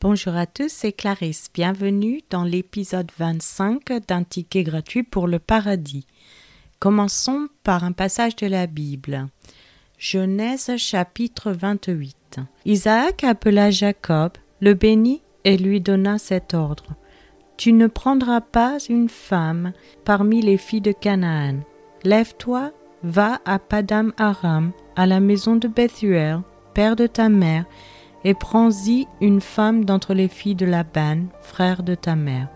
Bonjour à tous, c'est Clarisse. Bienvenue dans l'épisode 25 d'un ticket gratuit pour le paradis. Commençons par un passage de la Bible. Genèse chapitre 28. Isaac appela Jacob, le bénit et lui donna cet ordre. Tu ne prendras pas une femme parmi les filles de Canaan. Lève-toi, va à Padam Aram, à la maison de Bethuel, père de ta mère, et prends-y une femme d'entre les filles de Laban, frère de ta mère.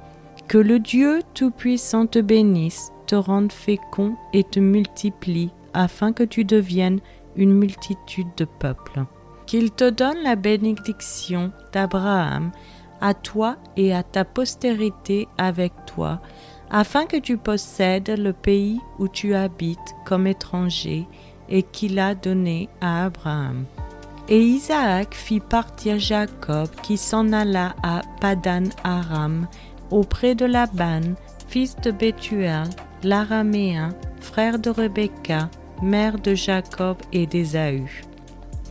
Que le Dieu Tout-Puissant te bénisse, te rende fécond et te multiplie, afin que tu deviennes une multitude de peuples. Qu'il te donne la bénédiction d'Abraham, à toi et à ta postérité avec toi, afin que tu possèdes le pays où tu habites comme étranger et qu'il a donné à Abraham. Et Isaac fit partir Jacob qui s'en alla à Padan Aram auprès de Laban, fils de Bethuel, l'araméen, frère de Rebecca, mère de Jacob et d'Ésaü.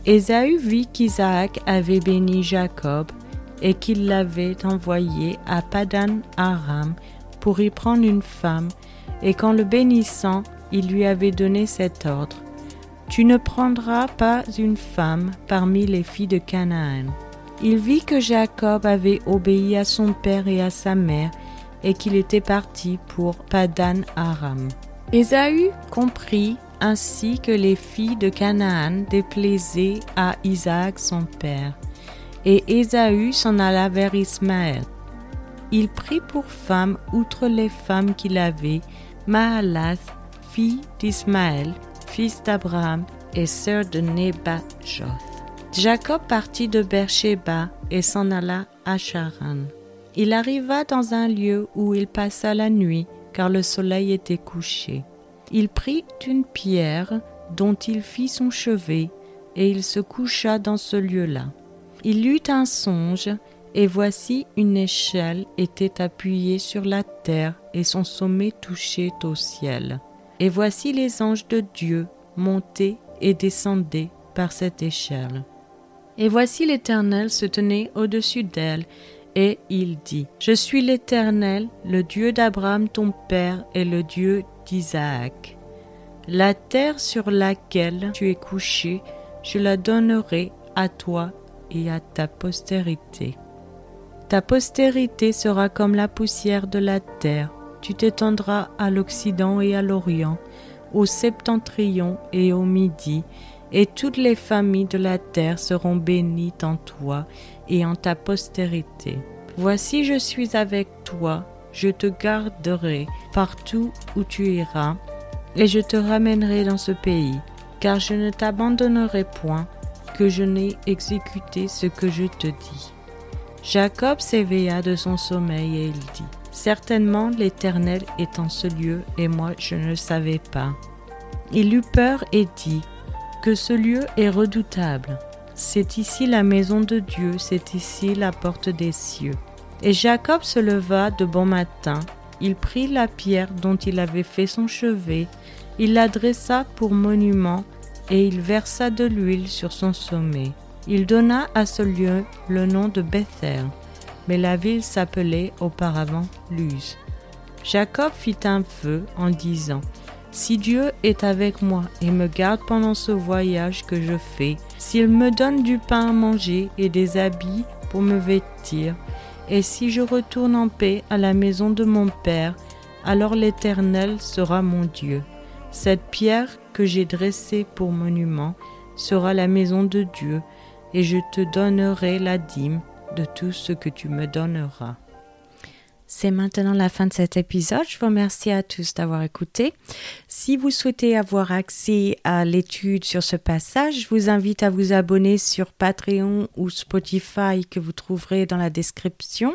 Ésaü vit qu'Isaac avait béni Jacob et qu'il l'avait envoyé à Padan Aram pour y prendre une femme, et qu'en le bénissant, il lui avait donné cet ordre. Tu ne prendras pas une femme parmi les filles de Canaan. Il vit que Jacob avait obéi à son père et à sa mère, et qu'il était parti pour Padan Aram. Ésaü comprit ainsi que les filles de Canaan déplaisaient à Isaac son père. Et Ésaü s'en alla vers Ismaël. Il prit pour femme, outre les femmes qu'il avait, Mahalath, fille d'Ismaël, fils d'Abraham et sœur de Nebajoth. Jacob partit de Beersheba et s'en alla à Charan. Il arriva dans un lieu où il passa la nuit, car le soleil était couché. Il prit une pierre dont il fit son chevet, et il se coucha dans ce lieu-là. Il eut un songe, et voici une échelle était appuyée sur la terre, et son sommet touchait au ciel. Et voici les anges de Dieu montaient et descendaient par cette échelle. Et voici l'Éternel se tenait au-dessus d'elle, et il dit, Je suis l'Éternel, le Dieu d'Abraham ton père et le Dieu d'Isaac. La terre sur laquelle tu es couché, je la donnerai à toi et à ta postérité. Ta postérité sera comme la poussière de la terre, tu t'étendras à l'Occident et à l'Orient, au septentrion et au midi, et toutes les familles de la terre seront bénies en toi et en ta postérité. Voici je suis avec toi, je te garderai partout où tu iras, et je te ramènerai dans ce pays, car je ne t'abandonnerai point, que je n'ai exécuté ce que je te dis. Jacob s'éveilla de son sommeil et il dit, Certainement l'Éternel est en ce lieu et moi je ne le savais pas. Il eut peur et dit, Que ce lieu est redoutable. C'est ici la maison de Dieu, c'est ici la porte des cieux. Et Jacob se leva de bon matin, il prit la pierre dont il avait fait son chevet, il la dressa pour monument, et il versa de l'huile sur son sommet. Il donna à ce lieu le nom de Bethel mais la ville s'appelait auparavant Luz. Jacob fit un vœu en disant Si Dieu est avec moi et me garde pendant ce voyage que je fais, s'il me donne du pain à manger et des habits pour me vêtir, et si je retourne en paix à la maison de mon Père, alors l'Éternel sera mon Dieu. Cette pierre que j'ai dressée pour monument sera la maison de Dieu, et je te donnerai la dîme de tout ce que tu me donneras. C'est maintenant la fin de cet épisode. Je vous remercie à tous d'avoir écouté. Si vous souhaitez avoir accès à l'étude sur ce passage, je vous invite à vous abonner sur Patreon ou Spotify que vous trouverez dans la description.